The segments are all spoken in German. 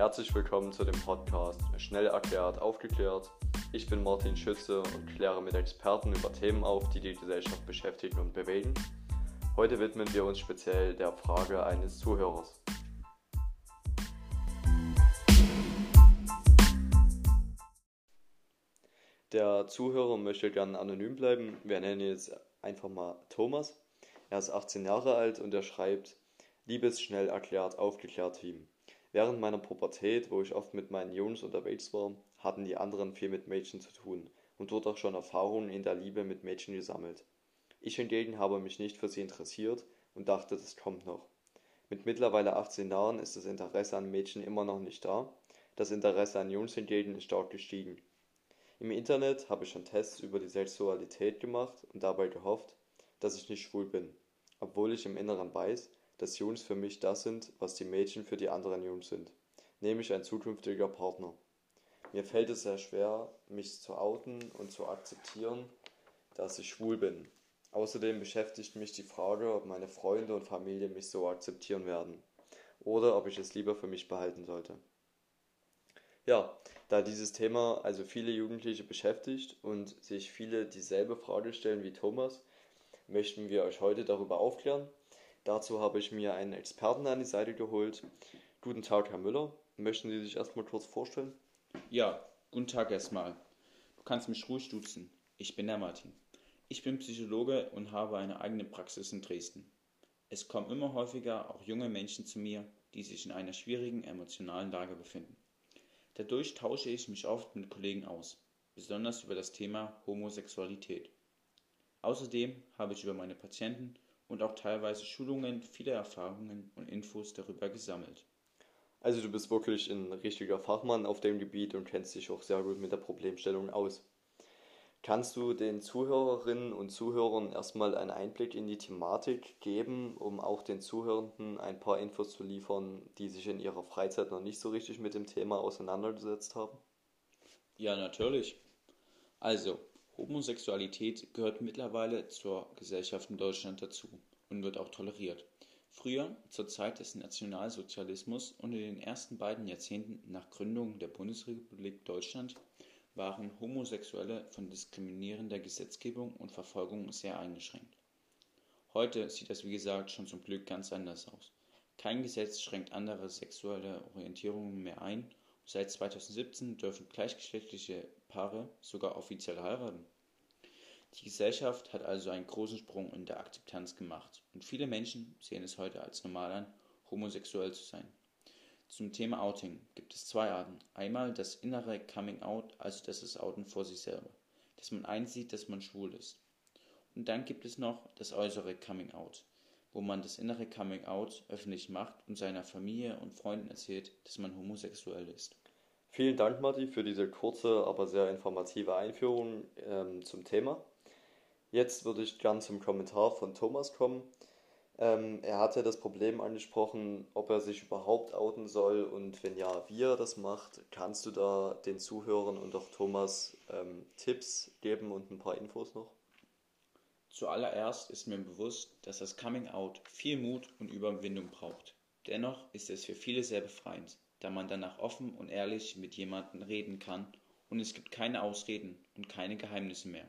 Herzlich willkommen zu dem Podcast Schnell erklärt, aufgeklärt. Ich bin Martin Schütze und kläre mit Experten über Themen auf, die die Gesellschaft beschäftigen und bewegen. Heute widmen wir uns speziell der Frage eines Zuhörers. Der Zuhörer möchte gerne anonym bleiben. Wir nennen ihn jetzt einfach mal Thomas. Er ist 18 Jahre alt und er schreibt, Liebes, schnell erklärt, aufgeklärt Team. Während meiner Pubertät, wo ich oft mit meinen Jungs unterwegs war, hatten die anderen viel mit Mädchen zu tun und dort auch schon Erfahrungen in der Liebe mit Mädchen gesammelt. Ich hingegen habe mich nicht für sie interessiert und dachte, das kommt noch. Mit mittlerweile 18 Jahren ist das Interesse an Mädchen immer noch nicht da, das Interesse an Jungs hingegen ist stark gestiegen. Im Internet habe ich schon Tests über die Sexualität gemacht und dabei gehofft, dass ich nicht schwul bin, obwohl ich im Inneren weiß, dass Jungs für mich das sind, was die Mädchen für die anderen Jungs sind, nämlich ein zukünftiger Partner. Mir fällt es sehr schwer, mich zu outen und zu akzeptieren, dass ich schwul bin. Außerdem beschäftigt mich die Frage, ob meine Freunde und Familie mich so akzeptieren werden oder ob ich es lieber für mich behalten sollte. Ja, da dieses Thema also viele Jugendliche beschäftigt und sich viele dieselbe Frage stellen wie Thomas, möchten wir euch heute darüber aufklären Dazu habe ich mir einen Experten an die Seite geholt. Guten Tag, Herr Müller. Möchten Sie sich erstmal kurz vorstellen? Ja, guten Tag erstmal. Du kannst mich ruhig duzen. Ich bin der Martin. Ich bin Psychologe und habe eine eigene Praxis in Dresden. Es kommen immer häufiger auch junge Menschen zu mir, die sich in einer schwierigen emotionalen Lage befinden. Dadurch tausche ich mich oft mit Kollegen aus, besonders über das Thema Homosexualität. Außerdem habe ich über meine Patienten und auch teilweise Schulungen, viele Erfahrungen und Infos darüber gesammelt. Also du bist wirklich ein richtiger Fachmann auf dem Gebiet und kennst dich auch sehr gut mit der Problemstellung aus. Kannst du den Zuhörerinnen und Zuhörern erstmal einen Einblick in die Thematik geben, um auch den Zuhörenden ein paar Infos zu liefern, die sich in ihrer Freizeit noch nicht so richtig mit dem Thema auseinandergesetzt haben? Ja, natürlich. Also, Homosexualität gehört mittlerweile zur Gesellschaft in Deutschland dazu und wird auch toleriert. Früher, zur Zeit des Nationalsozialismus und in den ersten beiden Jahrzehnten nach Gründung der Bundesrepublik Deutschland, waren Homosexuelle von diskriminierender Gesetzgebung und Verfolgung sehr eingeschränkt. Heute sieht das wie gesagt schon zum Glück ganz anders aus. Kein Gesetz schränkt andere sexuelle Orientierungen mehr ein Seit 2017 dürfen gleichgeschlechtliche Paare sogar offiziell heiraten. Die Gesellschaft hat also einen großen Sprung in der Akzeptanz gemacht und viele Menschen sehen es heute als normal an, homosexuell zu sein. Zum Thema Outing gibt es zwei Arten. Einmal das innere Coming Out, also das ist Outen vor sich selber, dass man einsieht, dass man schwul ist. Und dann gibt es noch das äußere Coming Out, wo man das innere Coming Out öffentlich macht und seiner Familie und Freunden erzählt, dass man homosexuell ist. Vielen Dank, Matti, für diese kurze, aber sehr informative Einführung ähm, zum Thema. Jetzt würde ich gern zum Kommentar von Thomas kommen. Ähm, er hatte das Problem angesprochen, ob er sich überhaupt outen soll und wenn ja, wie er das macht. Kannst du da den Zuhörern und auch Thomas ähm, Tipps geben und ein paar Infos noch? Zuallererst ist mir bewusst, dass das Coming Out viel Mut und Überwindung braucht. Dennoch ist es für viele sehr befreiend, da man danach offen und ehrlich mit jemandem reden kann und es gibt keine Ausreden und keine Geheimnisse mehr.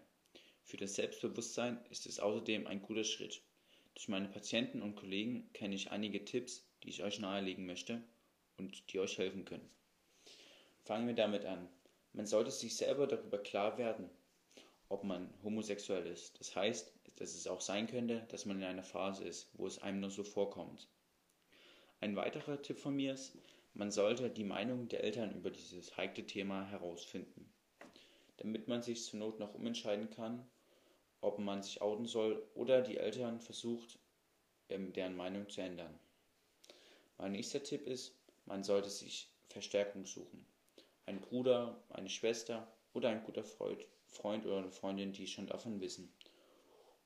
Für das Selbstbewusstsein ist es außerdem ein guter Schritt. Durch meine Patienten und Kollegen kenne ich einige Tipps, die ich euch nahelegen möchte und die euch helfen können. Fangen wir damit an. Man sollte sich selber darüber klar werden, ob man homosexuell ist. Das heißt, dass es auch sein könnte, dass man in einer Phase ist, wo es einem nur so vorkommt. Ein weiterer Tipp von mir ist, man sollte die Meinung der Eltern über dieses heikle Thema herausfinden, damit man sich zur Not noch umentscheiden kann, ob man sich outen soll oder die Eltern versucht, ähm, deren Meinung zu ändern. Mein nächster Tipp ist, man sollte sich Verstärkung suchen. Ein Bruder, eine Schwester oder ein guter Freund Freund oder eine Freundin, die schon davon wissen,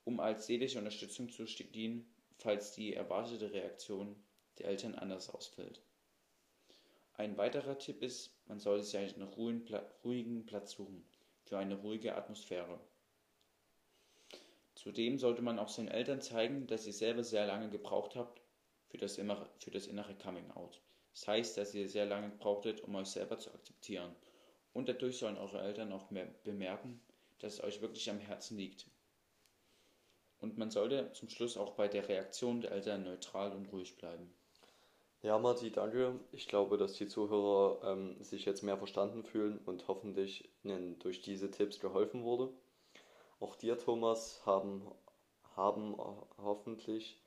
um als seelische Unterstützung zu dienen, falls die erwartete Reaktion der Eltern anders ausfällt. Ein weiterer Tipp ist, man sollte sich einen ruhigen Platz suchen, für eine ruhige Atmosphäre. Zudem sollte man auch seinen Eltern zeigen, dass ihr selber sehr lange gebraucht habt für das, innere, für das innere Coming Out. Das heißt, dass ihr sehr lange brauchtet, um euch selber zu akzeptieren. Und dadurch sollen eure Eltern auch mehr bemerken, dass es euch wirklich am Herzen liegt. Und man sollte zum Schluss auch bei der Reaktion der Eltern neutral und ruhig bleiben. Ja, Marti, danke. Ich glaube, dass die Zuhörer ähm, sich jetzt mehr verstanden fühlen und hoffentlich ihnen durch diese Tipps geholfen wurde. Auch dir, Thomas, haben, haben hoffentlich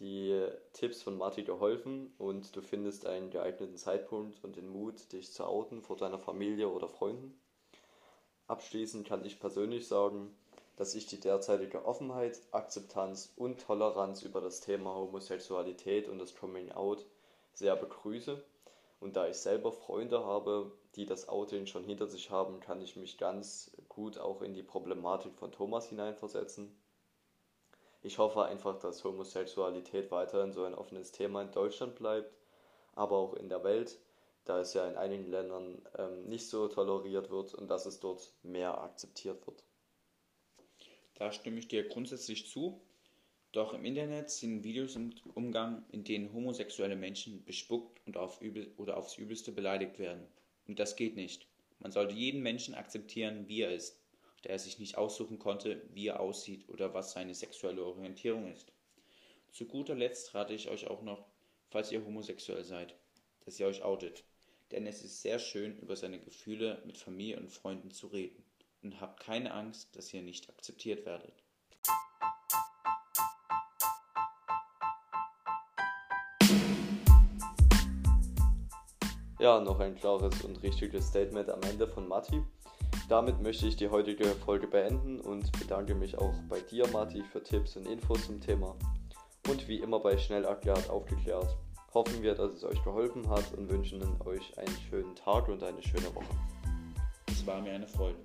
die Tipps von Marti geholfen und du findest einen geeigneten Zeitpunkt und den Mut, dich zu outen vor deiner Familie oder Freunden. Abschließend kann ich persönlich sagen, dass ich die derzeitige Offenheit, Akzeptanz und Toleranz über das Thema Homosexualität und das Coming Out sehr begrüße. Und da ich selber Freunde habe, die das Outing schon hinter sich haben, kann ich mich ganz gut auch in die Problematik von Thomas hineinversetzen. Ich hoffe einfach, dass Homosexualität weiterhin so ein offenes Thema in Deutschland bleibt, aber auch in der Welt, da es ja in einigen Ländern ähm, nicht so toleriert wird und dass es dort mehr akzeptiert wird. Da stimme ich dir grundsätzlich zu. Doch im Internet sind Videos im Umgang, in denen homosexuelle Menschen bespuckt und auf übel oder aufs Übelste beleidigt werden. Und das geht nicht. Man sollte jeden Menschen akzeptieren, wie er ist, da er sich nicht aussuchen konnte, wie er aussieht oder was seine sexuelle Orientierung ist. Zu guter Letzt rate ich euch auch noch, falls ihr homosexuell seid, dass ihr euch outet. Denn es ist sehr schön, über seine Gefühle mit Familie und Freunden zu reden. Und habt keine Angst, dass ihr nicht akzeptiert werdet. Ja, noch ein klares und richtiges Statement am Ende von Matti. Damit möchte ich die heutige Folge beenden und bedanke mich auch bei dir, Matti, für Tipps und Infos zum Thema. Und wie immer bei Schnell erklärt, aufgeklärt. Hoffen wir, dass es euch geholfen hat und wünschen euch einen schönen Tag und eine schöne Woche. Es war mir eine Freude.